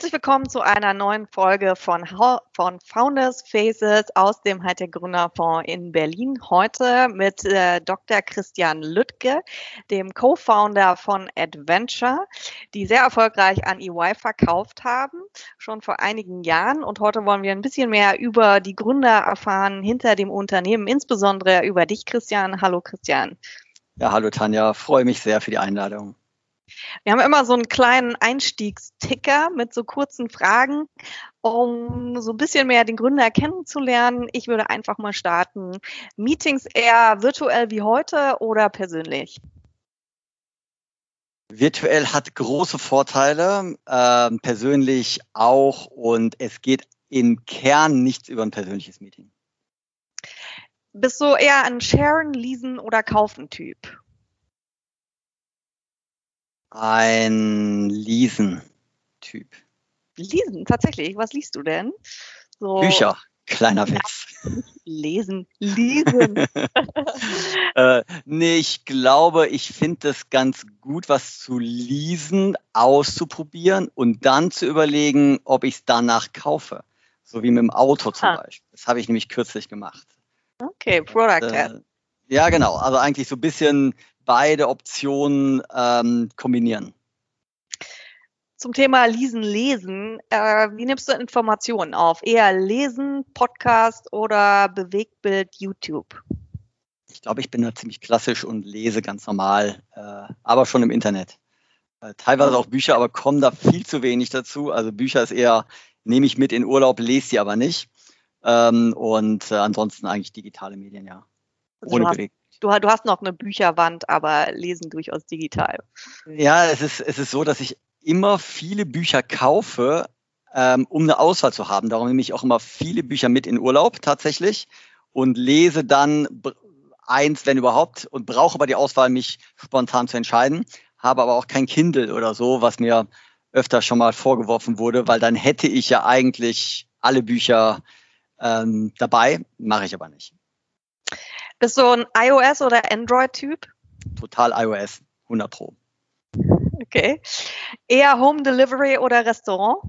Herzlich willkommen zu einer neuen Folge von, von Founders Faces aus dem Hightech Gründerfonds in Berlin. Heute mit äh, Dr. Christian Lüttke, dem Co-Founder von Adventure, die sehr erfolgreich an EY verkauft haben, schon vor einigen Jahren. Und heute wollen wir ein bisschen mehr über die Gründer erfahren hinter dem Unternehmen, insbesondere über dich, Christian. Hallo, Christian. Ja, hallo Tanja, freue mich sehr für die Einladung. Wir haben immer so einen kleinen Einstiegsticker mit so kurzen Fragen, um so ein bisschen mehr den Gründer kennenzulernen. Ich würde einfach mal starten. Meetings eher virtuell wie heute oder persönlich? Virtuell hat große Vorteile, äh, persönlich auch und es geht im Kern nichts über ein persönliches Meeting. Bist du eher ein Sharen, Leasen oder Kaufen-Typ? Ein Leasen-Typ. Lesen, tatsächlich. Was liest du denn? So, Bücher. Kleiner Witz. Lesen, lesen. äh, nee, ich glaube, ich finde es ganz gut, was zu lesen, auszuprobieren und dann zu überlegen, ob ich es danach kaufe. So wie mit dem Auto zum ah. Beispiel. Das habe ich nämlich kürzlich gemacht. Okay, Product und, äh, Ja, genau. Also eigentlich so ein bisschen beide Optionen ähm, kombinieren. Zum Thema Lesen, Lesen. Äh, wie nimmst du Informationen auf? Eher Lesen, Podcast oder Bewegtbild, YouTube? Ich glaube, ich bin da ziemlich klassisch und lese ganz normal, äh, aber schon im Internet. Äh, teilweise auch Bücher, aber kommen da viel zu wenig dazu. Also Bücher ist eher, nehme ich mit in Urlaub, lese sie aber nicht. Ähm, und äh, ansonsten eigentlich digitale Medien, ja. Also Ohne Bewegtbild du, du hast noch eine Bücherwand, aber lesen durchaus digital. Ja, es ist, es ist so, dass ich immer viele Bücher kaufe, ähm, um eine Auswahl zu haben. Darum nehme ich auch immer viele Bücher mit in Urlaub tatsächlich und lese dann eins, wenn überhaupt, und brauche aber die Auswahl, mich spontan zu entscheiden. Habe aber auch kein Kindle oder so, was mir öfter schon mal vorgeworfen wurde, weil dann hätte ich ja eigentlich alle Bücher ähm, dabei, mache ich aber nicht. Bist du ein iOS- oder Android-Typ? Total iOS, 100 Pro. Okay. Eher Home Delivery oder Restaurant?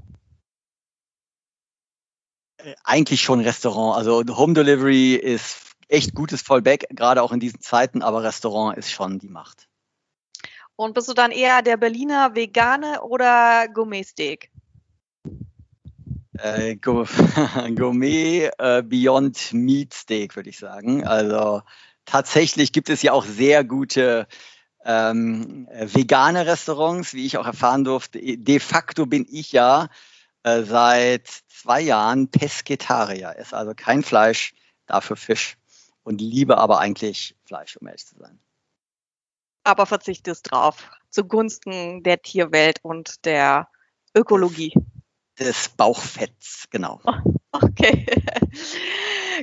Äh, eigentlich schon Restaurant. Also Home Delivery ist echt gutes Fallback, gerade auch in diesen Zeiten, aber Restaurant ist schon die Macht. Und bist du dann eher der Berliner Vegane oder Gourmet-Steak? Äh, Gourmet äh, Beyond Meat Steak, würde ich sagen. Also tatsächlich gibt es ja auch sehr gute ähm, vegane Restaurants, wie ich auch erfahren durfte. De facto bin ich ja äh, seit zwei Jahren Pesketarier, ist also kein Fleisch, dafür Fisch und liebe aber eigentlich Fleisch, um ehrlich zu sein. Aber verzichtest drauf, zugunsten der Tierwelt und der Ökologie des Bauchfetts, genau. Okay.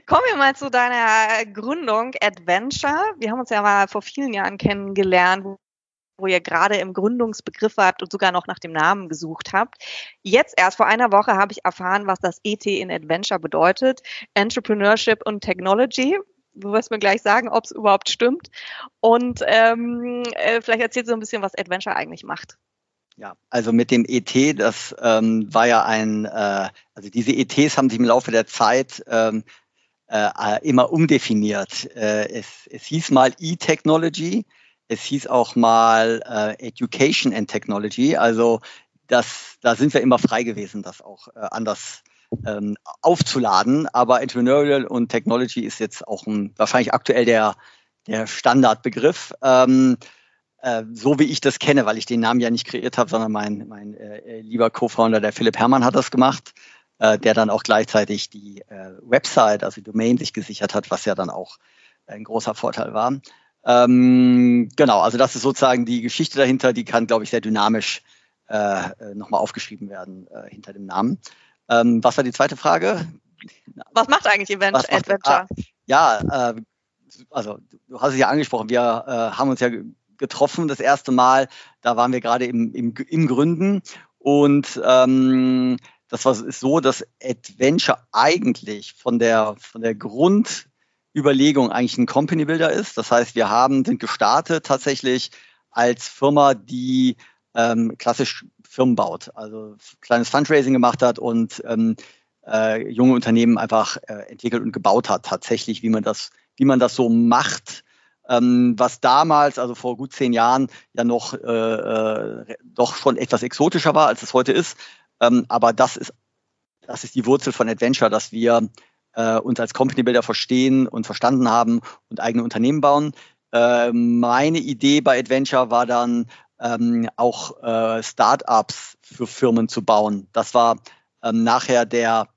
Kommen wir mal zu deiner Gründung Adventure. Wir haben uns ja mal vor vielen Jahren kennengelernt, wo ihr gerade im Gründungsbegriff wart und sogar noch nach dem Namen gesucht habt. Jetzt erst vor einer Woche habe ich erfahren, was das ET in Adventure bedeutet. Entrepreneurship und Technology. Du wirst mir gleich sagen, ob es überhaupt stimmt. Und ähm, äh, vielleicht erzählst du ein bisschen, was Adventure eigentlich macht. Ja, also mit dem ET, das ähm, war ja ein, äh, also diese ETs haben sich im Laufe der Zeit ähm, äh, immer umdefiniert. Äh, es, es hieß mal E-Technology, es hieß auch mal äh, Education and Technology. Also das, da sind wir immer frei gewesen, das auch äh, anders ähm, aufzuladen. Aber Entrepreneurial und Technology ist jetzt auch ein, wahrscheinlich aktuell der, der Standardbegriff. Ähm, äh, so wie ich das kenne, weil ich den Namen ja nicht kreiert habe, sondern mein, mein äh, lieber Co-Founder, der Philipp Herrmann, hat das gemacht, äh, der dann auch gleichzeitig die äh, Website, also die Domain sich gesichert hat, was ja dann auch ein großer Vorteil war. Ähm, genau, also das ist sozusagen die Geschichte dahinter, die kann, glaube ich, sehr dynamisch äh, nochmal aufgeschrieben werden äh, hinter dem Namen. Ähm, was war die zweite Frage? Was macht eigentlich Event macht, Adventure? Ah, ja, äh, also du hast es ja angesprochen, wir äh, haben uns ja getroffen das erste Mal. Da waren wir gerade im, im, im Gründen. Und ähm, das war ist so, dass Adventure eigentlich von der, von der Grundüberlegung eigentlich ein Company Builder ist. Das heißt, wir haben, sind gestartet tatsächlich als Firma, die ähm, klassisch Firmen baut, also kleines Fundraising gemacht hat und ähm, äh, junge Unternehmen einfach äh, entwickelt und gebaut hat, tatsächlich, wie man das, wie man das so macht. Ähm, was damals, also vor gut zehn Jahren, ja noch äh, äh, doch schon etwas exotischer war, als es heute ist. Ähm, aber das ist, das ist die Wurzel von Adventure, dass wir äh, uns als Company Builder verstehen und verstanden haben und eigene Unternehmen bauen. Äh, meine Idee bei Adventure war dann ähm, auch äh, Startups für Firmen zu bauen. Das war ähm, nachher der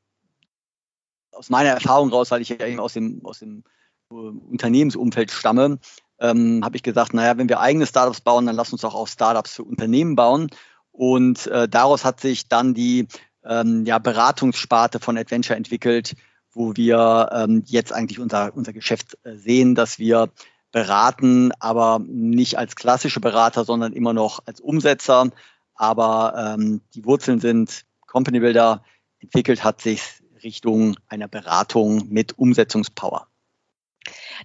aus meiner Erfahrung raus, weil ich ja eben aus dem, aus dem Unternehmensumfeld stamme, ähm, habe ich gesagt, naja, wenn wir eigene Startups bauen, dann lass uns auch, auch Startups für Unternehmen bauen. Und äh, daraus hat sich dann die ähm, ja, Beratungssparte von Adventure entwickelt, wo wir ähm, jetzt eigentlich unser, unser Geschäft äh, sehen, dass wir beraten, aber nicht als klassische Berater, sondern immer noch als Umsetzer. Aber ähm, die Wurzeln sind Company Builder, entwickelt hat sich Richtung einer Beratung mit Umsetzungspower.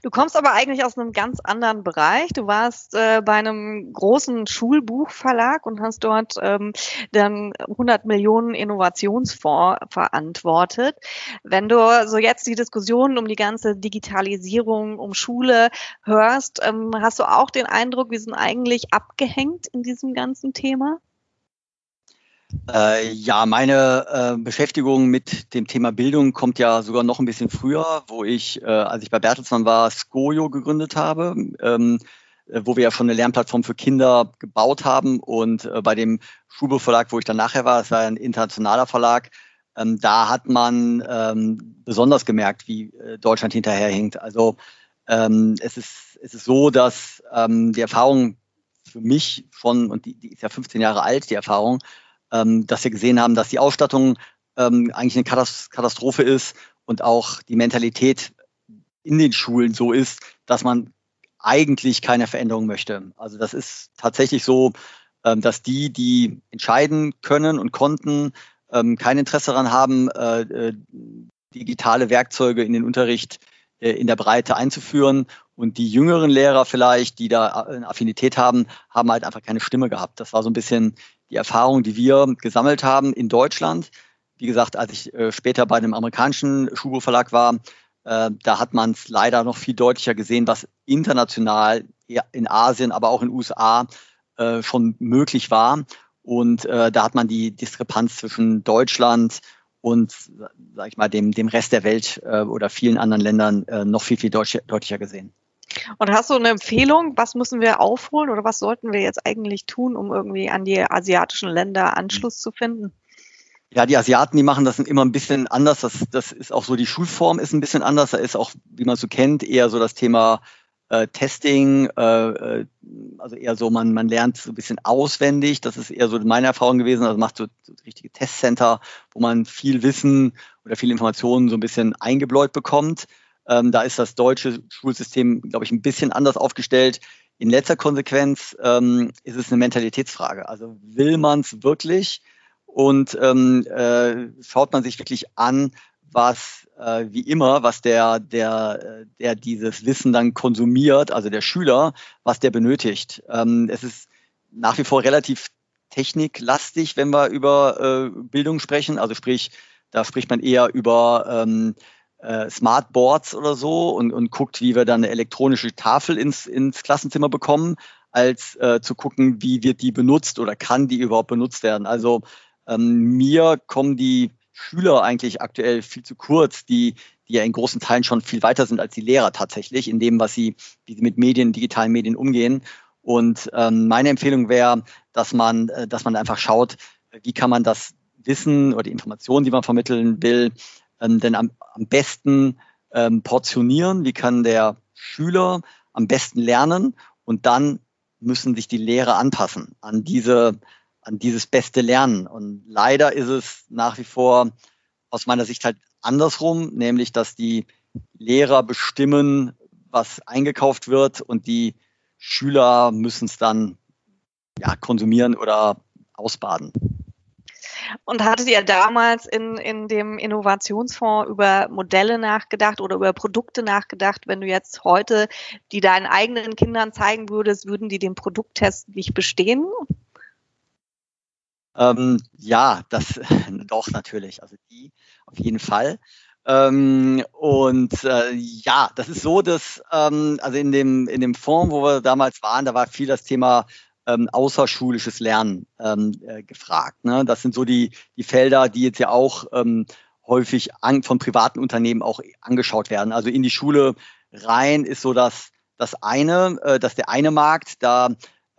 Du kommst aber eigentlich aus einem ganz anderen Bereich. Du warst äh, bei einem großen Schulbuchverlag und hast dort ähm, dann 100 Millionen Innovationsfonds verantwortet. Wenn du so jetzt die Diskussionen um die ganze Digitalisierung, um Schule hörst, ähm, hast du auch den Eindruck, wir sind eigentlich abgehängt in diesem ganzen Thema? Äh, ja, meine äh, Beschäftigung mit dem Thema Bildung kommt ja sogar noch ein bisschen früher, wo ich, äh, als ich bei Bertelsmann war, Skojo gegründet habe, ähm, äh, wo wir ja schon eine Lernplattform für Kinder gebaut haben. Und äh, bei dem Schube Verlag, wo ich dann nachher war, das war ein internationaler Verlag, ähm, da hat man ähm, besonders gemerkt, wie äh, Deutschland hinterherhinkt. Also ähm, es, ist, es ist so, dass ähm, die Erfahrung für mich schon, und die, die ist ja 15 Jahre alt, die Erfahrung, ähm, dass wir gesehen haben, dass die Ausstattung ähm, eigentlich eine Katastrophe ist und auch die Mentalität in den Schulen so ist, dass man eigentlich keine Veränderung möchte. Also das ist tatsächlich so, ähm, dass die, die entscheiden können und konnten, ähm, kein Interesse daran haben, äh, äh, digitale Werkzeuge in den Unterricht äh, in der Breite einzuführen. Und die jüngeren Lehrer vielleicht, die da eine Affinität haben, haben halt einfach keine Stimme gehabt. Das war so ein bisschen die Erfahrung, die wir gesammelt haben in Deutschland. Wie gesagt, als ich äh, später bei einem amerikanischen Schubo-Verlag war, äh, da hat man es leider noch viel deutlicher gesehen, was international in Asien, aber auch in den USA äh, schon möglich war. Und äh, da hat man die Diskrepanz zwischen Deutschland und, sag ich mal, dem, dem Rest der Welt äh, oder vielen anderen Ländern äh, noch viel, viel deutlicher gesehen. Und hast du eine Empfehlung, was müssen wir aufholen oder was sollten wir jetzt eigentlich tun, um irgendwie an die asiatischen Länder Anschluss zu finden? Ja, die Asiaten, die machen das immer ein bisschen anders. Das, das ist auch so, die Schulform ist ein bisschen anders. Da ist auch, wie man so kennt, eher so das Thema äh, Testing, äh, äh also eher so, man, man lernt so ein bisschen auswendig. Das ist eher so meine Erfahrung gewesen. Also macht so, so richtige Testcenter, wo man viel Wissen oder viel Informationen so ein bisschen eingebläut bekommt. Ähm, da ist das deutsche Schulsystem, glaube ich, ein bisschen anders aufgestellt. In letzter Konsequenz ähm, ist es eine Mentalitätsfrage. Also will man es wirklich und ähm, äh, schaut man sich wirklich an, was äh, wie immer, was der, der, der dieses Wissen dann konsumiert, also der Schüler, was der benötigt. Ähm, es ist nach wie vor relativ techniklastig, wenn wir über äh, Bildung sprechen. Also sprich, da spricht man eher über ähm, äh, Smartboards oder so und, und guckt, wie wir dann eine elektronische Tafel ins, ins Klassenzimmer bekommen, als äh, zu gucken, wie wird die benutzt oder kann die überhaupt benutzt werden. Also ähm, mir kommen die Schüler eigentlich aktuell viel zu kurz, die, die ja in großen Teilen schon viel weiter sind als die Lehrer tatsächlich, in dem, was sie, wie sie mit Medien, digitalen Medien umgehen. Und ähm, meine Empfehlung wäre, dass man, äh, dass man einfach schaut, wie kann man das Wissen oder die Informationen, die man vermitteln will, ähm, denn am, am besten ähm, portionieren? Wie kann der Schüler am besten lernen? Und dann müssen sich die Lehrer anpassen an diese, an dieses beste Lernen. Und leider ist es nach wie vor aus meiner Sicht halt andersrum, nämlich dass die Lehrer bestimmen, was eingekauft wird und die Schüler müssen es dann ja, konsumieren oder ausbaden. Und hattet ihr damals in, in dem Innovationsfonds über Modelle nachgedacht oder über Produkte nachgedacht? Wenn du jetzt heute die deinen eigenen Kindern zeigen würdest, würden die den Produkttest nicht bestehen? Ähm, ja, das doch natürlich. Also die auf jeden Fall. Ähm, und äh, ja, das ist so, dass ähm, also in dem in dem Fonds, wo wir damals waren, da war viel das Thema ähm, außerschulisches Lernen ähm, äh, gefragt. Ne? Das sind so die die Felder, die jetzt ja auch ähm, häufig an, von privaten Unternehmen auch angeschaut werden. Also in die Schule rein ist so das das eine, äh, das der eine Markt. Da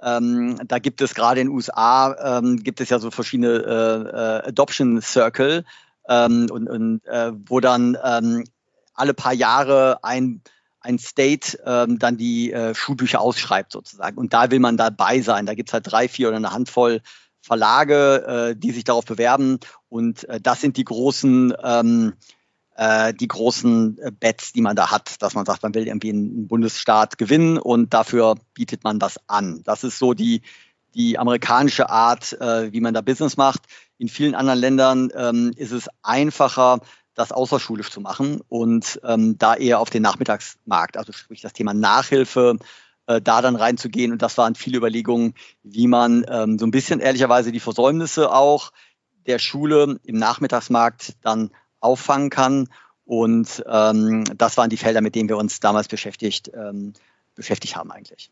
ähm, da gibt es gerade in den USA ähm, gibt es ja so verschiedene äh, äh, Adoption Circle ähm, und, und äh, wo dann ähm, alle paar Jahre ein, ein State ähm, dann die äh, Schulbücher ausschreibt sozusagen. Und da will man dabei sein. Da gibt's halt drei, vier oder eine Handvoll Verlage, äh, die sich darauf bewerben. Und äh, das sind die großen, ähm, äh, die großen äh, Bets, die man da hat, dass man sagt, man will irgendwie einen Bundesstaat gewinnen und dafür bietet man was an. Das ist so die, die amerikanische Art, äh, wie man da Business macht. In vielen anderen Ländern ähm, ist es einfacher, das außerschulisch zu machen und ähm, da eher auf den Nachmittagsmarkt, also sprich das Thema Nachhilfe, äh, da dann reinzugehen. Und das waren viele Überlegungen, wie man ähm, so ein bisschen ehrlicherweise die Versäumnisse auch der Schule im Nachmittagsmarkt dann auffangen kann. Und ähm, das waren die Felder, mit denen wir uns damals beschäftigt, ähm, beschäftigt haben eigentlich.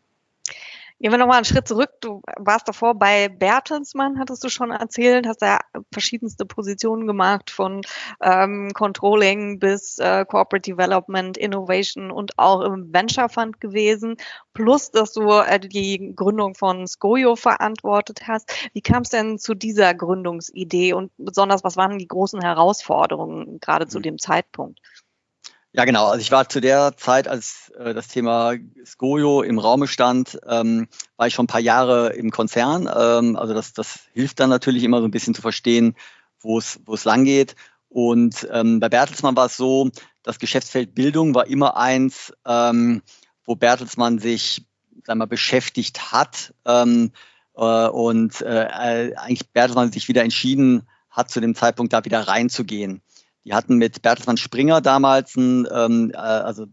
Gehen wir nochmal einen Schritt zurück. Du warst davor bei Bertelsmann, hattest du schon erzählt, hast da verschiedenste Positionen gemacht, von ähm, Controlling bis äh, Corporate Development, Innovation und auch im Venture Fund gewesen. Plus, dass du äh, die Gründung von Skoyo verantwortet hast. Wie kam es denn zu dieser Gründungsidee und besonders, was waren die großen Herausforderungen gerade zu mhm. dem Zeitpunkt? Ja, genau. Also ich war zu der Zeit, als äh, das Thema Skojo im Raume stand, ähm, war ich schon ein paar Jahre im Konzern. Ähm, also das, das hilft dann natürlich immer so ein bisschen zu verstehen, wo es wo es lang geht. Und ähm, bei Bertelsmann war es so, das Geschäftsfeld Bildung war immer eins, ähm, wo Bertelsmann sich sagen wir, beschäftigt hat ähm, äh, und äh, eigentlich Bertelsmann sich wieder entschieden hat, zu dem Zeitpunkt da wieder reinzugehen. Die hatten mit Bertelsmann Springer damals ein ähm, äh, also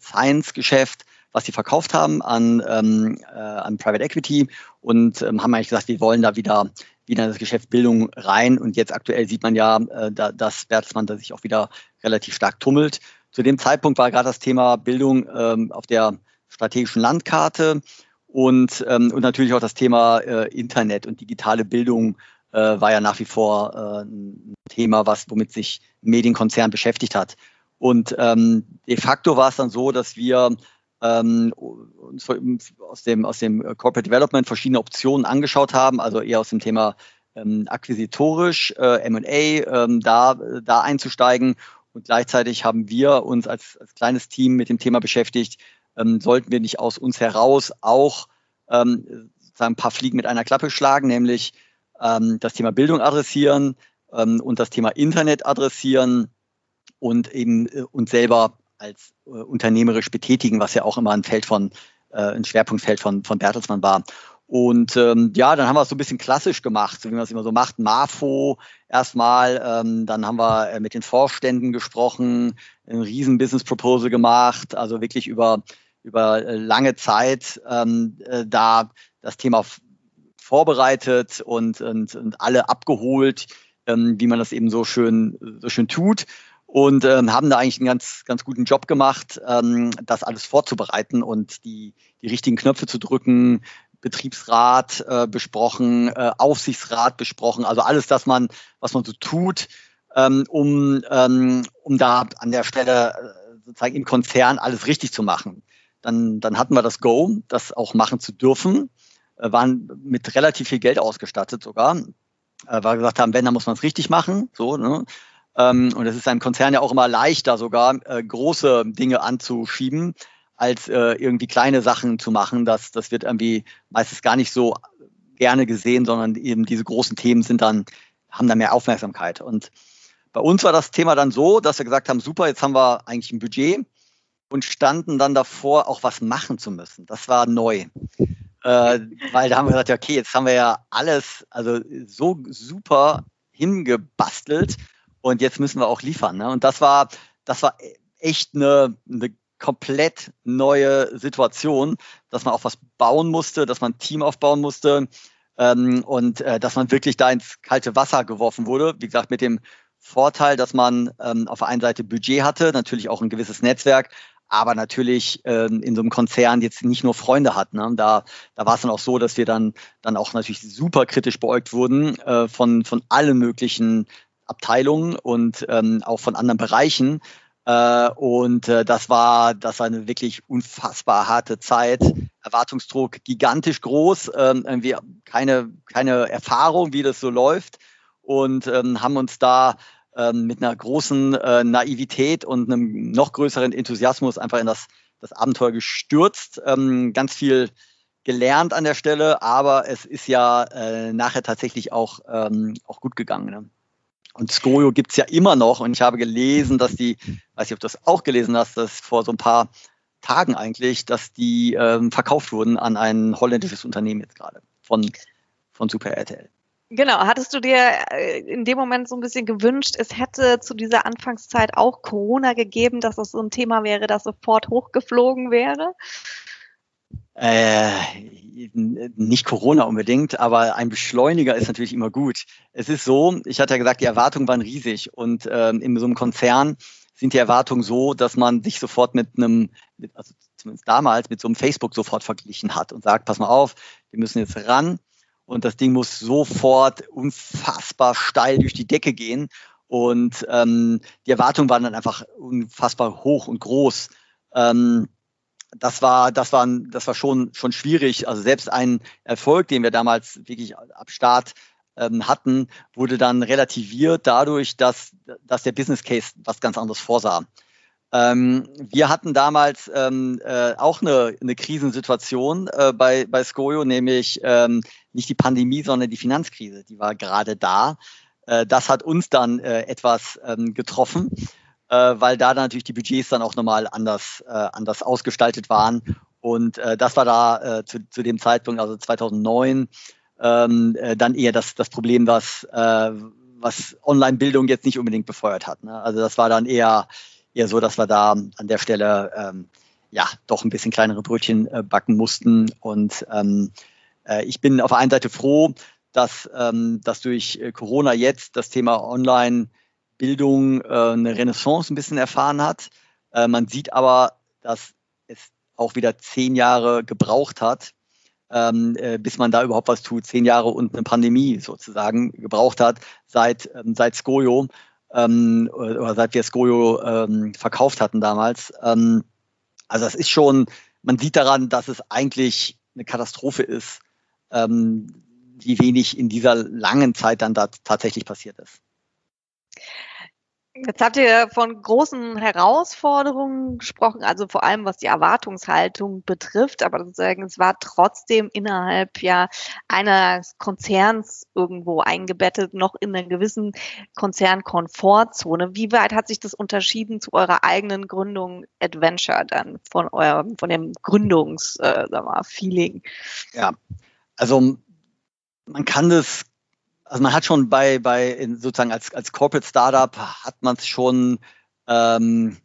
Science-Geschäft, was sie verkauft haben an, ähm, äh, an Private Equity und ähm, haben eigentlich gesagt, wir wollen da wieder wieder in das Geschäft Bildung rein. Und jetzt aktuell sieht man ja, äh, da, dass Bertelsmann da sich auch wieder relativ stark tummelt. Zu dem Zeitpunkt war gerade das Thema Bildung ähm, auf der strategischen Landkarte und, ähm, und natürlich auch das Thema äh, Internet und digitale Bildung äh, war ja nach wie vor äh, ein Thema, was womit sich Medienkonzern beschäftigt hat. Und ähm, de facto war es dann so, dass wir ähm, uns aus dem, aus dem Corporate Development verschiedene Optionen angeschaut haben, also eher aus dem Thema ähm, akquisitorisch, äh, MA, ähm, da, da einzusteigen. Und gleichzeitig haben wir uns als, als kleines Team mit dem Thema beschäftigt, ähm, sollten wir nicht aus uns heraus auch ähm, ein paar Fliegen mit einer Klappe schlagen, nämlich ähm, das Thema Bildung adressieren ähm, und das Thema Internet adressieren und eben äh, uns selber als äh, unternehmerisch betätigen, was ja auch immer ein Feld von, äh, ein Schwerpunktfeld von, von Bertelsmann war. Und ähm, ja, dann haben wir es so ein bisschen klassisch gemacht, so wie man es immer so macht. MAFO erstmal, ähm, dann haben wir äh, mit den Vorständen gesprochen, ein riesen Business Proposal gemacht, also wirklich über, über äh, lange Zeit ähm, äh, da das Thema vorbereitet und, und, und alle abgeholt, ähm, wie man das eben so schön, so schön tut. Und ähm, haben da eigentlich einen ganz, ganz guten Job gemacht, ähm, das alles vorzubereiten und die, die richtigen Knöpfe zu drücken, Betriebsrat äh, besprochen, äh, Aufsichtsrat besprochen, also alles das man, was man so tut, ähm, um, ähm, um da an der Stelle äh, sozusagen im Konzern alles richtig zu machen. Dann, dann hatten wir das Go, das auch machen zu dürfen. Äh, waren mit relativ viel Geld ausgestattet sogar, äh, weil wir gesagt haben, wenn, dann muss man es richtig machen. So, ne? Ähm, und es ist einem Konzern ja auch immer leichter, sogar äh, große Dinge anzuschieben, als irgendwie kleine Sachen zu machen. Das, das wird irgendwie meistens gar nicht so gerne gesehen, sondern eben diese großen Themen sind dann, haben da mehr Aufmerksamkeit. Und bei uns war das Thema dann so, dass wir gesagt haben, super, jetzt haben wir eigentlich ein Budget und standen dann davor, auch was machen zu müssen. Das war neu. Äh, weil da haben wir gesagt, okay, jetzt haben wir ja alles also so super hingebastelt und jetzt müssen wir auch liefern. Ne? Und das war, das war echt eine, eine komplett neue Situation, dass man auch was bauen musste, dass man ein Team aufbauen musste, ähm, und äh, dass man wirklich da ins kalte Wasser geworfen wurde. Wie gesagt, mit dem Vorteil, dass man ähm, auf der einen Seite Budget hatte, natürlich auch ein gewisses Netzwerk, aber natürlich ähm, in so einem Konzern jetzt nicht nur Freunde hat. Ne? Da, da war es dann auch so, dass wir dann, dann auch natürlich super kritisch beäugt wurden äh, von, von allen möglichen Abteilungen und ähm, auch von anderen Bereichen. Äh, und äh, das war, das war eine wirklich unfassbar harte Zeit. Erwartungsdruck gigantisch groß, ähm, irgendwie keine, keine Erfahrung, wie das so läuft. Und ähm, haben uns da ähm, mit einer großen äh, Naivität und einem noch größeren Enthusiasmus einfach in das, das Abenteuer gestürzt. Ähm, ganz viel gelernt an der Stelle, aber es ist ja äh, nachher tatsächlich auch, ähm, auch gut gegangen. Ne? Und Skojo gibt's ja immer noch und ich habe gelesen, dass die, weiß ich, ob du das auch gelesen hast, dass vor so ein paar Tagen eigentlich, dass die ähm, verkauft wurden an ein holländisches Unternehmen jetzt gerade von, von Super RTL. Genau, hattest du dir äh, in dem Moment so ein bisschen gewünscht, es hätte zu dieser Anfangszeit auch Corona gegeben, dass das so ein Thema wäre, das sofort hochgeflogen wäre? Äh, nicht Corona unbedingt, aber ein Beschleuniger ist natürlich immer gut. Es ist so, ich hatte ja gesagt, die Erwartungen waren riesig und ähm, in so einem Konzern sind die Erwartungen so, dass man sich sofort mit einem, also zumindest damals, mit so einem Facebook sofort verglichen hat und sagt, pass mal auf, wir müssen jetzt ran und das Ding muss sofort unfassbar steil durch die Decke gehen. Und ähm, die Erwartungen waren dann einfach unfassbar hoch und groß. Ähm, das war, das war, das war schon, schon schwierig. Also selbst ein Erfolg, den wir damals wirklich ab Start ähm, hatten, wurde dann relativiert dadurch, dass, dass der Business Case was ganz anderes vorsah. Ähm, wir hatten damals ähm, äh, auch eine, eine Krisensituation äh, bei, bei Skojo, nämlich ähm, nicht die Pandemie, sondern die Finanzkrise. Die war gerade da. Äh, das hat uns dann äh, etwas ähm, getroffen, äh, weil da natürlich die Budgets dann auch nochmal anders, äh, anders ausgestaltet waren. Und das war da zu, zu dem Zeitpunkt, also 2009, ähm, äh, dann eher das, das Problem, was, was Online-Bildung jetzt nicht unbedingt befeuert hat. Ne? Also das war dann eher eher so, dass wir da an der Stelle ähm, ja doch ein bisschen kleinere Brötchen äh, backen mussten. Und ähm, äh, ich bin auf der einen Seite froh, dass, ähm, dass durch äh, Corona jetzt das Thema Online-Bildung äh, eine Renaissance ein bisschen erfahren hat. Äh, man sieht aber, dass es auch wieder zehn Jahre gebraucht hat, ähm, äh, bis man da überhaupt was tut. Zehn Jahre und eine Pandemie sozusagen gebraucht hat seit, ähm, seit Skojo ähm, oder seit wir Skojo ähm, verkauft hatten damals. Ähm, also das ist schon, man sieht daran, dass es eigentlich eine Katastrophe ist, ähm, wie wenig in dieser langen Zeit dann da tatsächlich passiert ist. Jetzt habt ihr von großen Herausforderungen gesprochen, also vor allem was die Erwartungshaltung betrifft, aber sozusagen es war trotzdem innerhalb ja eines Konzerns irgendwo eingebettet, noch in einer gewissen Konzernkomfortzone. Wie weit hat sich das unterschieden zu eurer eigenen Gründung Adventure dann von eurem, von dem Gründungs, äh, sag mal, Feeling? Ja, also man kann das also man hat schon bei, bei sozusagen als, als Corporate Startup hat man es schon ähm,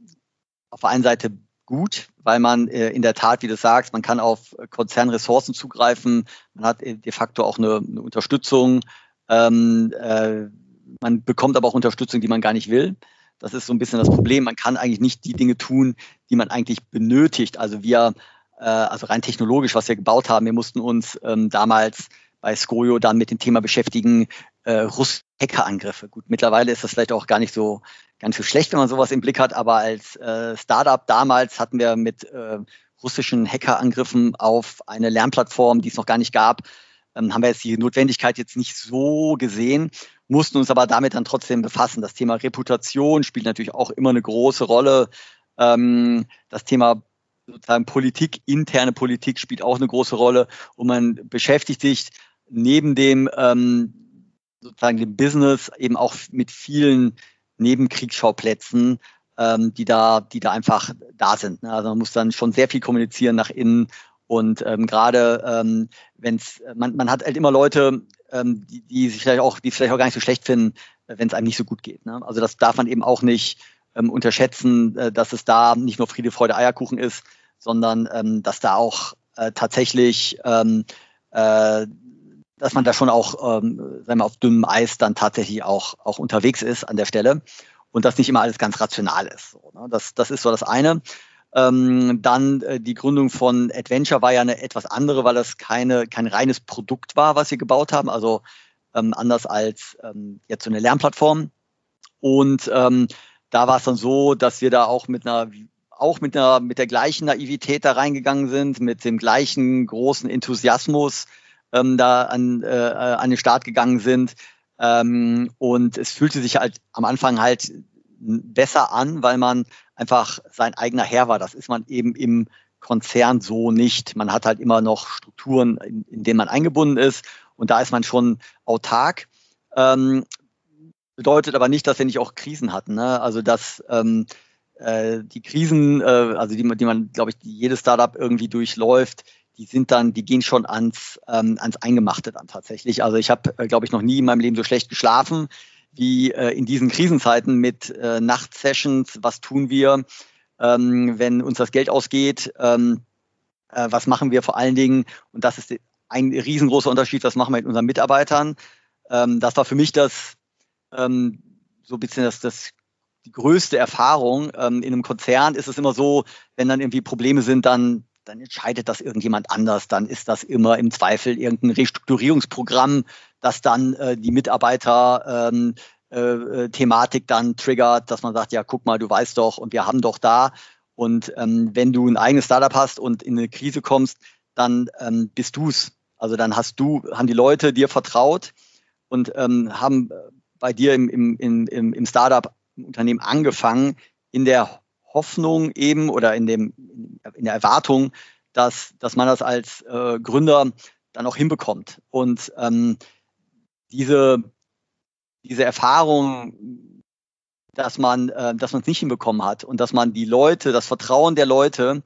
auf der einen Seite gut, weil man äh, in der Tat, wie du sagst, man kann auf Konzernressourcen zugreifen, man hat äh, de facto auch eine, eine Unterstützung, ähm, äh, man bekommt aber auch Unterstützung, die man gar nicht will. Das ist so ein bisschen das Problem. Man kann eigentlich nicht die Dinge tun, die man eigentlich benötigt. Also wir, äh, also rein technologisch, was wir gebaut haben, wir mussten uns ähm, damals bei Skojo dann mit dem Thema beschäftigen, äh, russische Hackerangriffe. Gut, mittlerweile ist das vielleicht auch gar nicht so ganz so schlecht, wenn man sowas im Blick hat, aber als äh, Startup damals hatten wir mit äh, russischen Hackerangriffen auf eine Lernplattform, die es noch gar nicht gab, ähm, haben wir jetzt die Notwendigkeit jetzt nicht so gesehen, mussten uns aber damit dann trotzdem befassen. Das Thema Reputation spielt natürlich auch immer eine große Rolle. Ähm, das Thema sozusagen Politik, interne Politik spielt auch eine große Rolle und man beschäftigt sich neben dem ähm, sozusagen dem Business eben auch mit vielen Nebenkriegsschauplätzen, ähm, die da, die da einfach da sind. Ne? Also man muss dann schon sehr viel kommunizieren nach innen und ähm, gerade ähm, wenn es, man, man hat halt immer Leute, ähm, die, die sich vielleicht auch, die vielleicht auch gar nicht so schlecht finden, wenn es einem nicht so gut geht. Ne? Also das darf man eben auch nicht ähm, unterschätzen, äh, dass es da nicht nur Friede, Freude, Eierkuchen ist, sondern ähm, dass da auch äh, tatsächlich ähm, äh, dass man da schon auch, ähm, sagen wir, auf dünnem Eis dann tatsächlich auch, auch unterwegs ist an der Stelle und dass nicht immer alles ganz rational ist. So, ne? das, das ist so das eine. Ähm, dann äh, die Gründung von Adventure war ja eine etwas andere, weil das keine, kein reines Produkt war, was wir gebaut haben, also ähm, anders als ähm, jetzt so eine Lernplattform. Und ähm, da war es dann so, dass wir da auch mit einer auch mit einer mit der gleichen Naivität da reingegangen sind, mit dem gleichen großen Enthusiasmus ähm, da an, äh, an den Start gegangen sind. Ähm, und es fühlte sich halt am Anfang halt besser an, weil man einfach sein eigener Herr war. Das ist man eben im Konzern so nicht. Man hat halt immer noch Strukturen, in, in denen man eingebunden ist und da ist man schon autark. Ähm, bedeutet aber nicht, dass wir nicht auch Krisen hatten. Ne? Also dass ähm, äh, die Krisen, äh, also die, die man, glaube ich, jedes Startup irgendwie durchläuft, die sind dann, die gehen schon ans, ähm, ans Eingemachte dann tatsächlich. Also ich habe, äh, glaube ich, noch nie in meinem Leben so schlecht geschlafen wie äh, in diesen Krisenzeiten mit äh, Nachtsessions, was tun wir, ähm, wenn uns das Geld ausgeht, ähm, äh, was machen wir vor allen Dingen, und das ist ein riesengroßer Unterschied, was machen wir mit unseren Mitarbeitern. Ähm, das war für mich das ähm, so ein bisschen das, das die größte Erfahrung. Ähm, in einem Konzern ist es immer so, wenn dann irgendwie Probleme sind, dann dann entscheidet das irgendjemand anders. Dann ist das immer im Zweifel irgendein Restrukturierungsprogramm, das dann äh, die Mitarbeiter ähm, äh, äh, Thematik dann triggert, dass man sagt, ja, guck mal, du weißt doch und wir haben doch da. Und ähm, wenn du ein eigenes Startup hast und in eine Krise kommst, dann ähm, bist du's. Also dann hast du, haben die Leute dir vertraut und ähm, haben bei dir im, im, im, im Startup, im Unternehmen angefangen, in der Hoffnung eben oder in, dem, in der Erwartung, dass, dass man das als äh, Gründer dann auch hinbekommt. Und ähm, diese, diese Erfahrung, dass man äh, es nicht hinbekommen hat und dass man die Leute, das Vertrauen der Leute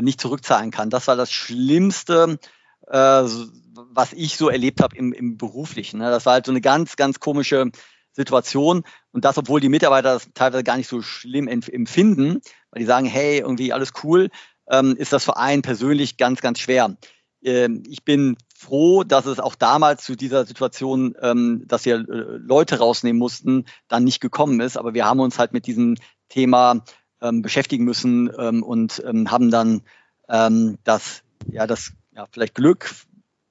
nicht zurückzahlen kann, das war das Schlimmste, äh, was ich so erlebt habe im, im Beruflichen. Ne? Das war halt so eine ganz, ganz komische Situation. Und das, obwohl die Mitarbeiter das teilweise gar nicht so schlimm empfinden, weil die sagen, hey, irgendwie alles cool, ähm, ist das für einen persönlich ganz, ganz schwer. Ähm, ich bin froh, dass es auch damals zu dieser Situation, ähm, dass wir äh, Leute rausnehmen mussten, dann nicht gekommen ist. Aber wir haben uns halt mit diesem Thema ähm, beschäftigen müssen ähm, und ähm, haben dann das, ja, das, ja, vielleicht Glück,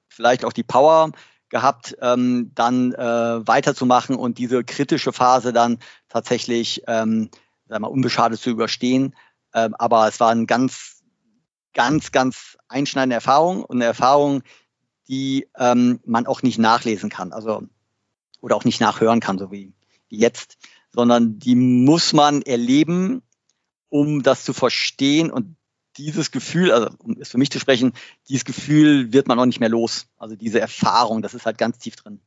vielleicht auch die Power, gehabt, ähm, dann äh, weiterzumachen und diese kritische Phase dann tatsächlich ähm, wir, unbeschadet zu überstehen. Ähm, aber es war eine ganz, ganz, ganz einschneidende Erfahrung und eine Erfahrung, die ähm, man auch nicht nachlesen kann, also oder auch nicht nachhören kann, so wie jetzt, sondern die muss man erleben, um das zu verstehen und dieses Gefühl, also um es für mich zu sprechen, dieses Gefühl wird man auch nicht mehr los. Also diese Erfahrung, das ist halt ganz tief drin.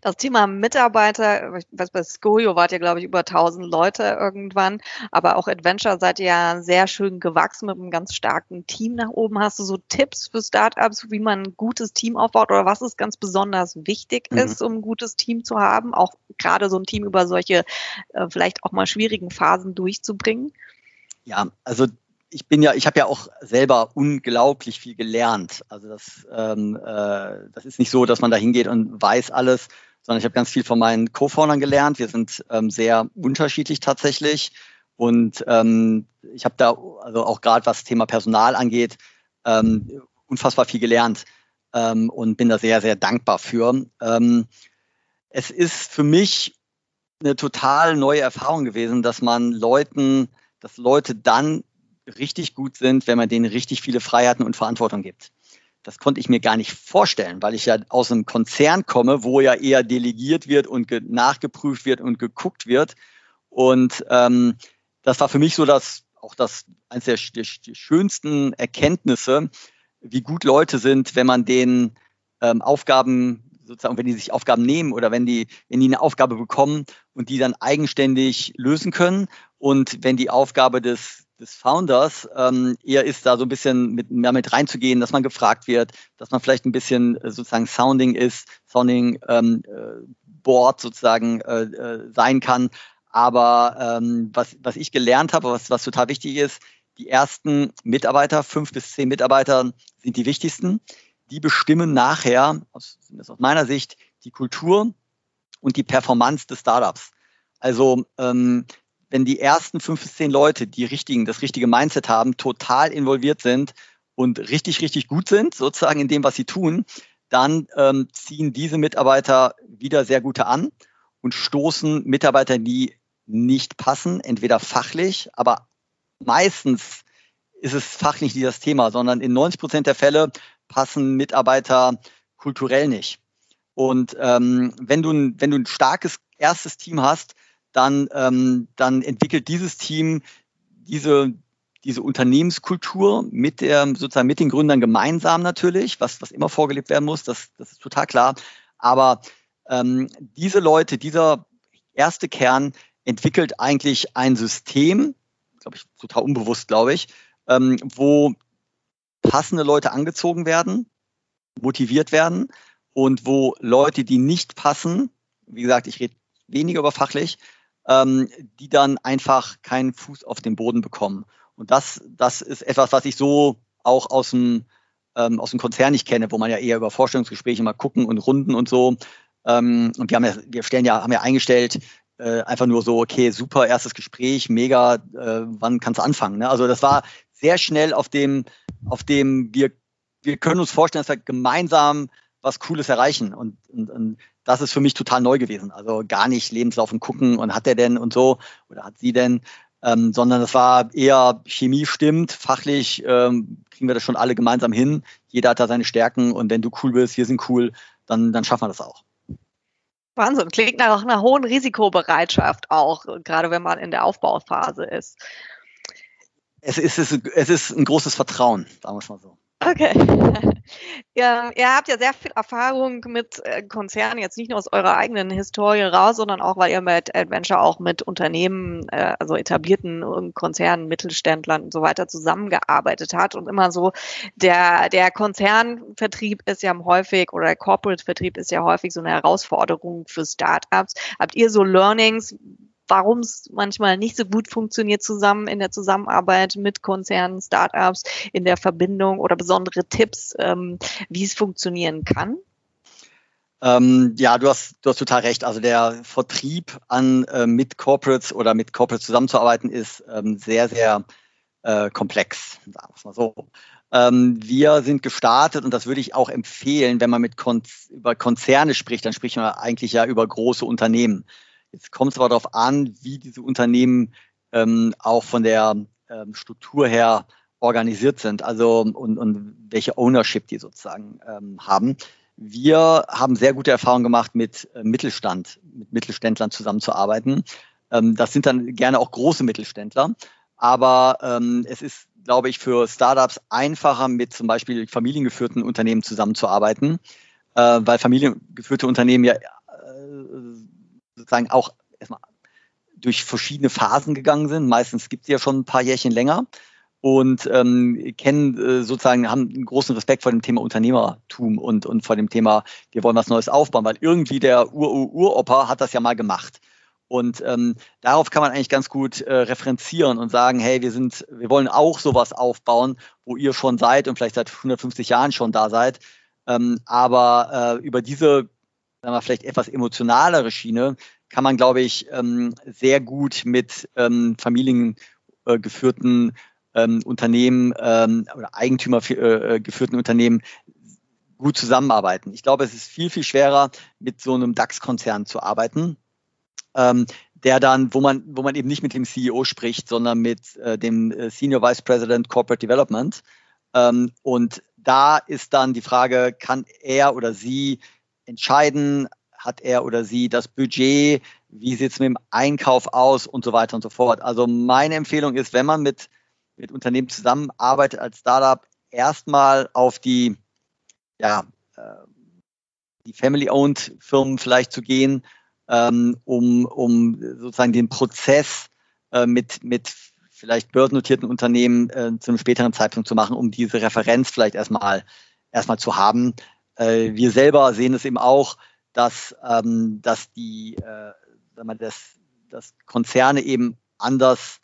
Das Thema Mitarbeiter, was bei Skojo wart ihr, glaube ich, über 1000 Leute irgendwann, aber auch Adventure seid ihr ja sehr schön gewachsen mit einem ganz starken Team nach oben. Hast du so Tipps für Startups, wie man ein gutes Team aufbaut oder was es ganz besonders wichtig mhm. ist, um ein gutes Team zu haben, auch gerade so ein Team über solche äh, vielleicht auch mal schwierigen Phasen durchzubringen? Ja, also ich bin ja, ich habe ja auch selber unglaublich viel gelernt. Also das, ähm, äh, das ist nicht so, dass man da hingeht und weiß alles, sondern ich habe ganz viel von meinen Co-Foundern gelernt. Wir sind ähm, sehr unterschiedlich tatsächlich. Und ähm, ich habe da, also auch gerade was Thema Personal angeht, ähm, unfassbar viel gelernt ähm, und bin da sehr, sehr dankbar für. Ähm, es ist für mich eine total neue Erfahrung gewesen, dass man Leuten, dass Leute dann richtig gut sind, wenn man denen richtig viele Freiheiten und Verantwortung gibt. Das konnte ich mir gar nicht vorstellen, weil ich ja aus einem Konzern komme, wo ja eher delegiert wird und nachgeprüft wird und geguckt wird. Und ähm, das war für mich so das auch das eines der, der, der schönsten Erkenntnisse, wie gut Leute sind, wenn man denen ähm, Aufgaben sozusagen, wenn die sich Aufgaben nehmen oder wenn die, wenn die eine Aufgabe bekommen und die dann eigenständig lösen können und wenn die Aufgabe des des Founders ähm, eher ist, da so ein bisschen mit, mehr mit reinzugehen, dass man gefragt wird, dass man vielleicht ein bisschen äh, sozusagen Sounding ist, Sounding ähm, äh, Board sozusagen äh, äh, sein kann. Aber ähm, was, was ich gelernt habe, was, was total wichtig ist, die ersten Mitarbeiter, fünf bis zehn Mitarbeiter sind die wichtigsten. die bestimmen nachher, aus, aus meiner Sicht, die Kultur und die Performance des Startups. Also ähm, wenn die ersten fünf bis zehn Leute, die richtigen, das richtige Mindset haben, total involviert sind und richtig, richtig gut sind, sozusagen in dem, was sie tun, dann ähm, ziehen diese Mitarbeiter wieder sehr gute an und stoßen Mitarbeiter, die nicht passen, entweder fachlich, aber meistens ist es fachlich nicht das Thema, sondern in 90 Prozent der Fälle passen Mitarbeiter kulturell nicht. Und ähm, wenn, du, wenn du ein starkes erstes Team hast, dann, ähm, dann entwickelt dieses Team diese, diese Unternehmenskultur mit der, sozusagen mit den Gründern gemeinsam natürlich, was, was immer vorgelebt werden muss, das, das ist total klar. Aber ähm, diese Leute, dieser erste Kern entwickelt eigentlich ein System, glaube ich, total unbewusst, glaube ich, ähm, wo passende Leute angezogen werden, motiviert werden und wo Leute, die nicht passen, wie gesagt, ich rede weniger über fachlich, ähm, die dann einfach keinen Fuß auf den Boden bekommen. Und das, das ist etwas, was ich so auch aus dem, ähm, aus dem Konzern nicht kenne, wo man ja eher über Vorstellungsgespräche mal gucken und Runden und so. Ähm, und wir haben ja, wir stellen ja, haben ja eingestellt, äh, einfach nur so, okay, super, erstes Gespräch, mega, äh, wann kannst du anfangen? Ne? Also das war sehr schnell auf dem, auf dem wir, wir können uns vorstellen, dass wir gemeinsam was Cooles erreichen. Und, und, und das ist für mich total neu gewesen. Also gar nicht Lebenslauf und gucken und hat er denn und so oder hat sie denn, ähm, sondern es war eher Chemie stimmt, fachlich ähm, kriegen wir das schon alle gemeinsam hin. Jeder hat da seine Stärken und wenn du cool bist, wir sind cool, dann, dann schaffen wir das auch. Wahnsinn, klingt nach einer hohen Risikobereitschaft auch, gerade wenn man in der Aufbauphase ist. Es ist, es ist ein großes Vertrauen, sagen wir es mal so. Okay. ja, ihr habt ja sehr viel Erfahrung mit äh, Konzernen, jetzt nicht nur aus eurer eigenen Historie raus, sondern auch, weil ihr mit Adventure auch mit Unternehmen, äh, also etablierten Konzernen, Mittelständlern und so weiter zusammengearbeitet hat. Und immer so, der, der Konzernvertrieb ist ja häufig oder der Corporate-Vertrieb ist ja häufig so eine Herausforderung für Startups. Habt ihr so Learnings, warum es manchmal nicht so gut funktioniert zusammen in der Zusammenarbeit mit Konzernen, Startups, in der Verbindung oder besondere Tipps, ähm, wie es funktionieren kann? Ähm, ja, du hast, du hast total recht. Also der Vertrieb an äh, mit Corporates oder mit Corporates zusammenzuarbeiten ist ähm, sehr, sehr äh, komplex, sagen wir mal so. Ähm, wir sind gestartet und das würde ich auch empfehlen, wenn man mit Konz über Konzerne spricht, dann spricht man eigentlich ja über große Unternehmen. Jetzt kommt es aber darauf an, wie diese Unternehmen ähm, auch von der ähm, Struktur her organisiert sind, also und, und welche Ownership die sozusagen ähm, haben. Wir haben sehr gute Erfahrungen gemacht, mit äh, Mittelstand, mit Mittelständlern zusammenzuarbeiten. Ähm, das sind dann gerne auch große Mittelständler, aber ähm, es ist, glaube ich, für Startups einfacher, mit zum Beispiel familiengeführten Unternehmen zusammenzuarbeiten, äh, weil familiengeführte Unternehmen ja äh, sozusagen auch erstmal durch verschiedene Phasen gegangen sind. Meistens gibt es ja schon ein paar Jährchen länger und ähm, kennen äh, sozusagen, haben einen großen Respekt vor dem Thema Unternehmertum und, und vor dem Thema, wir wollen was Neues aufbauen, weil irgendwie der Ur-Uropa hat das ja mal gemacht. Und ähm, darauf kann man eigentlich ganz gut äh, referenzieren und sagen, hey, wir sind, wir wollen auch sowas aufbauen, wo ihr schon seid und vielleicht seit 150 Jahren schon da seid. Ähm, aber äh, über diese sagen wir, vielleicht etwas emotionalere Schiene kann man, glaube ich, ähm, sehr gut mit ähm, familiengeführten ähm, Unternehmen ähm, oder Eigentümergeführten äh, Unternehmen gut zusammenarbeiten. Ich glaube, es ist viel, viel schwerer, mit so einem DAX-Konzern zu arbeiten, ähm, der dann, wo man, wo man eben nicht mit dem CEO spricht, sondern mit äh, dem äh, Senior Vice President Corporate Development. Ähm, und da ist dann die Frage, kann er oder sie entscheiden, hat er oder sie das Budget, wie sieht es mit dem Einkauf aus und so weiter und so fort. Also meine Empfehlung ist, wenn man mit, mit Unternehmen zusammenarbeitet als Startup, erstmal auf die, ja, äh, die Family-Owned Firmen vielleicht zu gehen, ähm, um, um sozusagen den Prozess äh, mit, mit vielleicht börsennotierten Unternehmen äh, zu einem späteren Zeitpunkt zu machen, um diese Referenz vielleicht erstmal erstmal zu haben. Äh, wir selber sehen es eben auch, dass, ähm, dass die, äh, sagen dass, dass Konzerne eben anders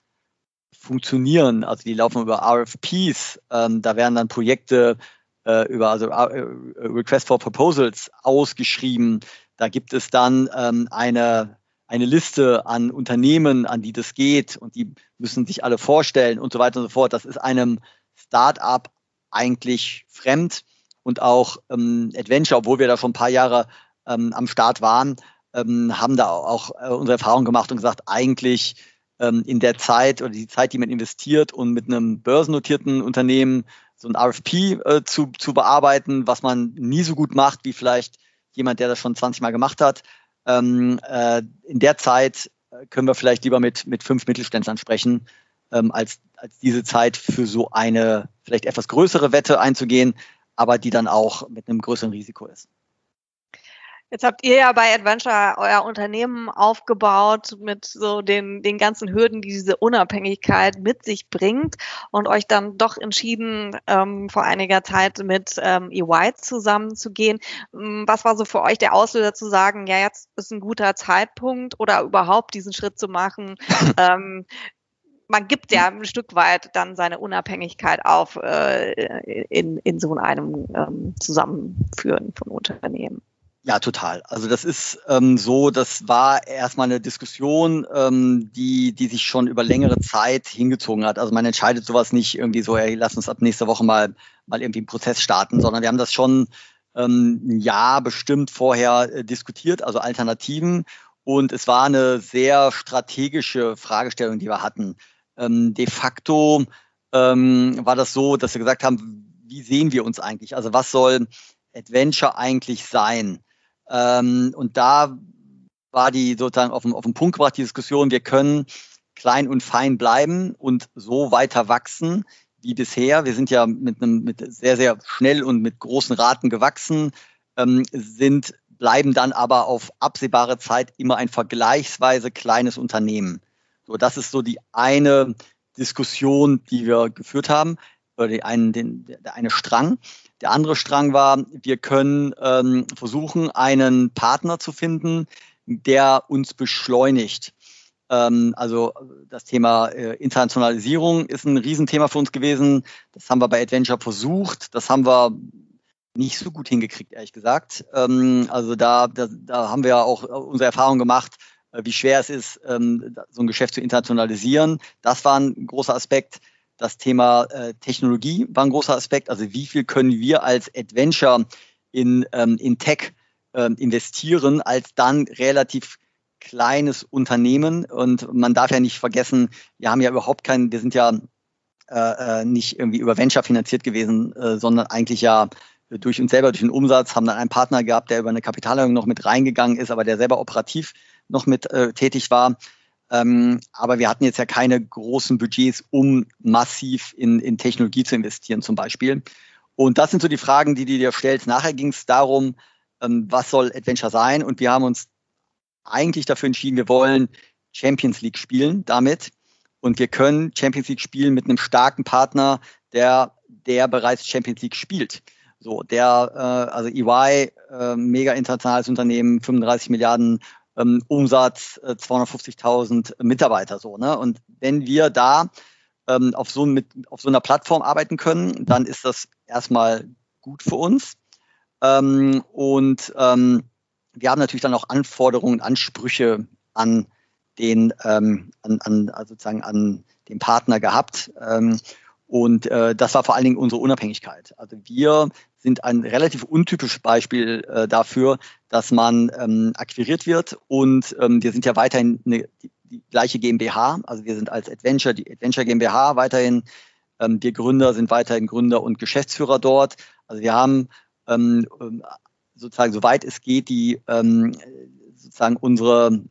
funktionieren. Also die laufen über RFPs. Ähm, da werden dann Projekte äh, über also äh, Request for Proposals ausgeschrieben. Da gibt es dann ähm, eine, eine Liste an Unternehmen, an die das geht und die müssen sich alle vorstellen und so weiter und so fort. Das ist einem Start-up eigentlich fremd und auch ähm, Adventure, obwohl wir da schon ein paar Jahre ähm, am Start waren, ähm, haben da auch äh, unsere Erfahrung gemacht und gesagt, eigentlich ähm, in der Zeit oder die Zeit, die man investiert und mit einem börsennotierten Unternehmen so ein RFP äh, zu, zu bearbeiten, was man nie so gut macht wie vielleicht jemand, der das schon 20 Mal gemacht hat. Ähm, äh, in der Zeit äh, können wir vielleicht lieber mit, mit fünf Mittelständlern sprechen, ähm, als, als diese Zeit für so eine vielleicht etwas größere Wette einzugehen, aber die dann auch mit einem größeren Risiko ist. Jetzt habt ihr ja bei Adventure euer Unternehmen aufgebaut mit so den, den ganzen Hürden, die diese Unabhängigkeit mit sich bringt und euch dann doch entschieden, ähm, vor einiger Zeit mit ähm, EY zusammenzugehen. Ähm, was war so für euch der Auslöser zu sagen, ja, jetzt ist ein guter Zeitpunkt oder überhaupt diesen Schritt zu machen? ähm, man gibt ja ein Stück weit dann seine Unabhängigkeit auf äh, in, in so einem ähm, Zusammenführen von Unternehmen. Ja, total. Also das ist ähm, so, das war erstmal eine Diskussion, ähm, die, die sich schon über längere Zeit hingezogen hat. Also man entscheidet sowas nicht irgendwie so, hey, lass uns ab nächster Woche mal, mal irgendwie einen Prozess starten, sondern wir haben das schon ähm, ein Jahr bestimmt vorher äh, diskutiert, also Alternativen. Und es war eine sehr strategische Fragestellung, die wir hatten. Ähm, de facto ähm, war das so, dass wir gesagt haben, wie sehen wir uns eigentlich? Also was soll Adventure eigentlich sein? Ähm, und da war die sozusagen auf den, auf den Punkt gebracht, die Diskussion, wir können klein und fein bleiben und so weiter wachsen wie bisher. Wir sind ja mit einem mit sehr, sehr schnell und mit großen Raten gewachsen, ähm, sind, bleiben dann aber auf absehbare Zeit immer ein vergleichsweise kleines Unternehmen. So, das ist so die eine Diskussion, die wir geführt haben, oder die einen, den, der eine Strang. Der andere Strang war, wir können ähm, versuchen, einen Partner zu finden, der uns beschleunigt. Ähm, also das Thema äh, Internationalisierung ist ein Riesenthema für uns gewesen. Das haben wir bei Adventure versucht. Das haben wir nicht so gut hingekriegt, ehrlich gesagt. Ähm, also da, da, da haben wir auch unsere Erfahrung gemacht, wie schwer es ist, ähm, so ein Geschäft zu internationalisieren. Das war ein großer Aspekt. Das Thema äh, Technologie war ein großer Aspekt. Also wie viel können wir als Adventure in, ähm, in Tech ähm, investieren, als dann relativ kleines Unternehmen. Und man darf ja nicht vergessen, wir haben ja überhaupt keinen, wir sind ja äh, äh nicht irgendwie über Venture finanziert gewesen, äh, sondern eigentlich ja durch uns selber, durch den Umsatz, haben dann einen Partner gehabt, der über eine Kapitalerhöhung noch mit reingegangen ist, aber der selber operativ noch mit äh, tätig war. Ähm, aber wir hatten jetzt ja keine großen Budgets, um massiv in, in Technologie zu investieren zum Beispiel. Und das sind so die Fragen, die du dir stellst. Nachher ging es darum, ähm, was soll Adventure sein? Und wir haben uns eigentlich dafür entschieden, wir wollen Champions League spielen damit. Und wir können Champions League spielen mit einem starken Partner, der, der bereits Champions League spielt. So, der, äh, also EY, äh, mega internationales Unternehmen, 35 Milliarden ähm, Umsatz, äh, 250.000 Mitarbeiter so. Ne? Und wenn wir da ähm, auf, so, mit, auf so einer Plattform arbeiten können, dann ist das erstmal gut für uns. Ähm, und ähm, wir haben natürlich dann auch Anforderungen, Ansprüche an den, ähm, an, an, also sozusagen an den Partner gehabt. Ähm, und äh, das war vor allen Dingen unsere Unabhängigkeit. Also wir sind ein relativ untypisches Beispiel äh, dafür, dass man ähm, akquiriert wird und ähm, wir sind ja weiterhin eine, die, die, gleiche GmbH, also wir sind als Adventure, die Adventure GmbH weiterhin, ähm, wir Gründer sind weiterhin Gründer und Geschäftsführer dort. Also wir haben ähm, ähm sozusagen, soweit es geht, die ähm, sozusagen unsere,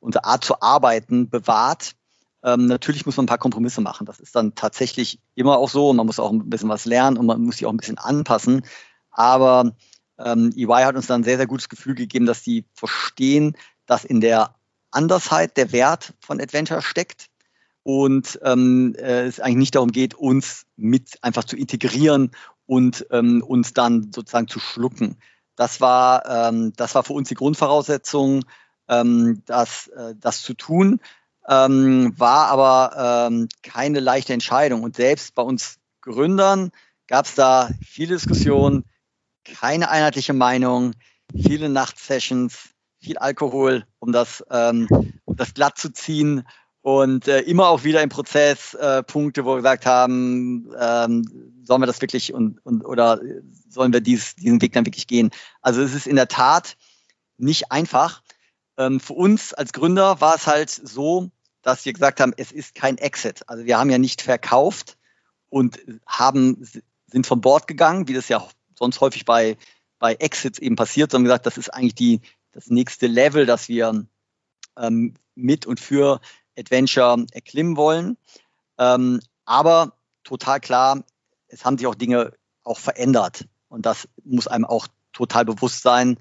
unsere Art zu arbeiten bewahrt ähm, natürlich muss man ein paar Kompromisse machen. Das ist dann tatsächlich immer auch so man muss auch ein bisschen was lernen und man muss sich auch ein bisschen anpassen. Aber ähm, EY hat uns dann ein sehr, sehr gutes Gefühl gegeben, dass sie verstehen, dass in der Andersheit der Wert von Adventure steckt und ähm, äh, es eigentlich nicht darum geht, uns mit einfach zu integrieren und ähm, uns dann sozusagen zu schlucken. Das war, ähm, das war für uns die Grundvoraussetzung, ähm, das, äh, das zu tun ähm, war aber ähm, keine leichte Entscheidung. Und selbst bei uns Gründern gab es da viele Diskussionen, keine einheitliche Meinung, viele Nachtsessions, viel Alkohol, um das, ähm, um das glatt zu ziehen und äh, immer auch wieder im Prozess äh, Punkte, wo wir gesagt haben, ähm, sollen wir das wirklich und, und oder sollen wir dies, diesen Weg dann wirklich gehen? Also es ist in der Tat nicht einfach. Ähm, für uns als Gründer war es halt so, dass wir gesagt haben, es ist kein Exit. Also wir haben ja nicht verkauft und haben, sind von Bord gegangen, wie das ja sonst häufig bei, bei Exits eben passiert, sondern gesagt, das ist eigentlich die, das nächste Level, das wir ähm, mit und für Adventure erklimmen wollen. Ähm, aber total klar, es haben sich auch Dinge auch verändert. Und das muss einem auch total bewusst sein,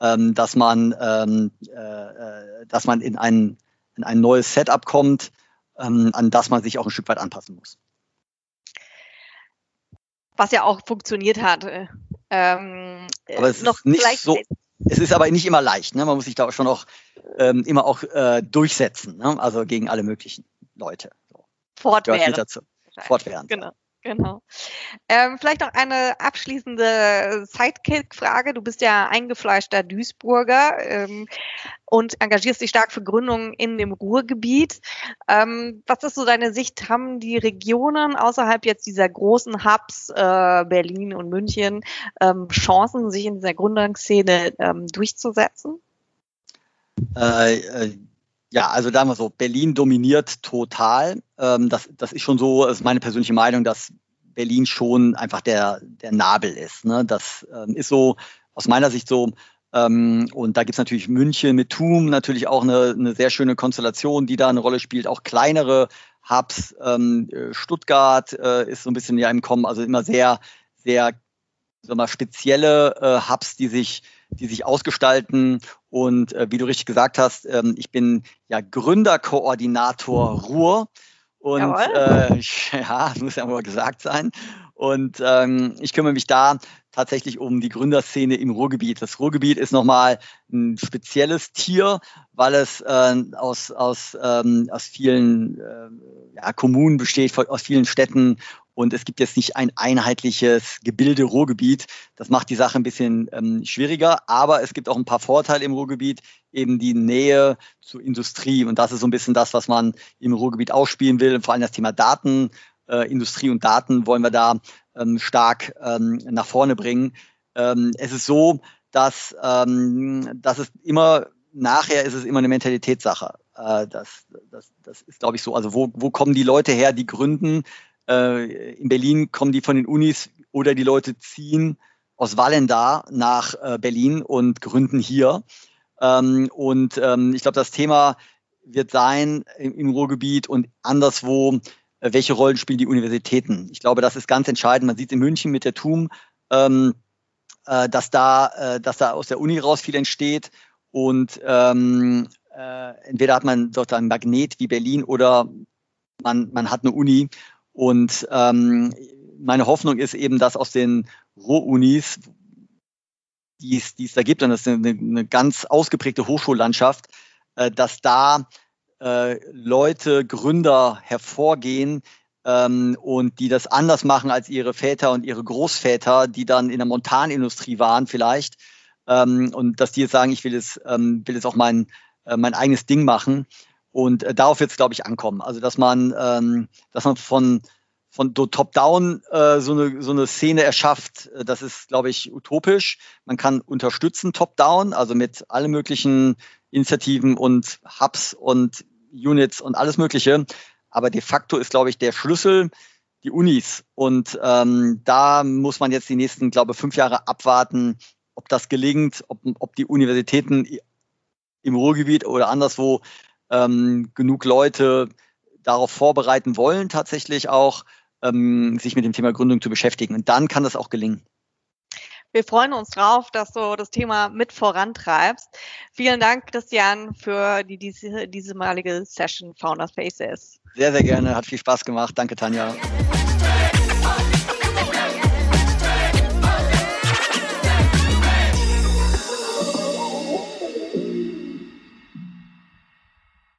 ähm, dass man, ähm, äh, äh, dass man in ein, in ein neues Setup kommt, ähm, an das man sich auch ein Stück weit anpassen muss. Was ja auch funktioniert hat. Ähm, aber es ist nicht so. Es ist aber nicht immer leicht. Ne? Man muss sich da auch schon auch ähm, immer auch äh, durchsetzen. Ne? Also gegen alle möglichen Leute. So. Fortwährend. Fortwährend. Genau. Genau. Ähm, vielleicht noch eine abschließende Sidekick-Frage. Du bist ja eingefleischter Duisburger ähm, und engagierst dich stark für Gründungen in dem Ruhrgebiet. Ähm, was ist so deine Sicht? Haben die Regionen außerhalb jetzt dieser großen Hubs äh, Berlin und München ähm, Chancen, sich in dieser Gründungsszene ähm, durchzusetzen? Äh, äh ja, also haben wir so, Berlin dominiert total. Ähm, das, das ist schon so, ist meine persönliche Meinung, dass Berlin schon einfach der, der Nabel ist. Ne? Das ähm, ist so aus meiner Sicht so. Ähm, und da gibt's natürlich München mit TUM, natürlich auch eine, eine sehr schöne Konstellation, die da eine Rolle spielt. Auch kleinere Hubs, ähm, Stuttgart äh, ist so ein bisschen ja im Kommen, also immer sehr, sehr sag mal, spezielle äh, Hubs, die sich die sich ausgestalten. Und äh, wie du richtig gesagt hast, ähm, ich bin ja Gründerkoordinator Ruhr. Und äh, ja, muss ja mal gesagt sein. Und ähm, ich kümmere mich da tatsächlich um die Gründerszene im Ruhrgebiet. Das Ruhrgebiet ist nochmal ein spezielles Tier, weil es äh, aus, aus, ähm, aus vielen äh, ja, Kommunen besteht, aus vielen Städten und es gibt jetzt nicht ein einheitliches Gebilde Ruhrgebiet. Das macht die Sache ein bisschen ähm, schwieriger, aber es gibt auch ein paar Vorteile im Ruhrgebiet, eben die Nähe zur Industrie. Und das ist so ein bisschen das, was man im Ruhrgebiet ausspielen will. Und vor allem das Thema Daten, äh, Industrie und Daten wollen wir da ähm, stark ähm, nach vorne bringen. Ähm, es ist so, dass, ähm, dass es immer, nachher ist es immer eine Mentalitätssache. Äh, das, das, das ist, glaube ich, so. Also wo, wo kommen die Leute her, die gründen? Äh, in Berlin kommen die von den Unis oder die Leute ziehen aus Wallendar nach äh, Berlin und gründen hier. Ähm, und ähm, ich glaube, das Thema wird sein im, im Ruhrgebiet und anderswo, äh, welche Rollen spielen die Universitäten. Ich glaube, das ist ganz entscheidend. Man sieht in München mit der TUM, ähm, äh, dass, da, äh, dass da aus der Uni raus viel entsteht. Und ähm, äh, entweder hat man dort ein Magnet wie Berlin oder man, man hat eine Uni. Und ähm, meine Hoffnung ist eben, dass aus den Ruhr-Unis, die es, da gibt, und das ist eine, eine ganz ausgeprägte Hochschullandschaft, äh, dass da äh, Leute, Gründer hervorgehen ähm, und die das anders machen als ihre Väter und ihre Großväter, die dann in der Montanindustrie waren vielleicht. Ähm, und dass die jetzt sagen, ich will es, ähm, will jetzt auch mein, äh, mein eigenes Ding machen. Und äh, darauf wird es, glaube ich, ankommen. Also dass man, ähm, dass man von, von Top-Down äh, so, eine, so eine Szene erschafft, äh, das ist, glaube ich, utopisch. Man kann unterstützen Top-Down, also mit allen möglichen Initiativen und Hubs und Units und alles Mögliche. Aber de facto ist, glaube ich, der Schlüssel die Unis. Und ähm, da muss man jetzt die nächsten, glaube ich, fünf Jahre abwarten, ob das gelingt, ob, ob die Universitäten im Ruhrgebiet oder anderswo ähm, genug Leute darauf vorbereiten wollen, tatsächlich auch ähm, sich mit dem Thema Gründung zu beschäftigen. Und dann kann das auch gelingen. Wir freuen uns drauf, dass du das Thema mit vorantreibst. Vielen Dank, Christian, für die diese, diese malige Session Founders Faces. Sehr, sehr gerne. Hat viel Spaß gemacht. Danke, Tanja.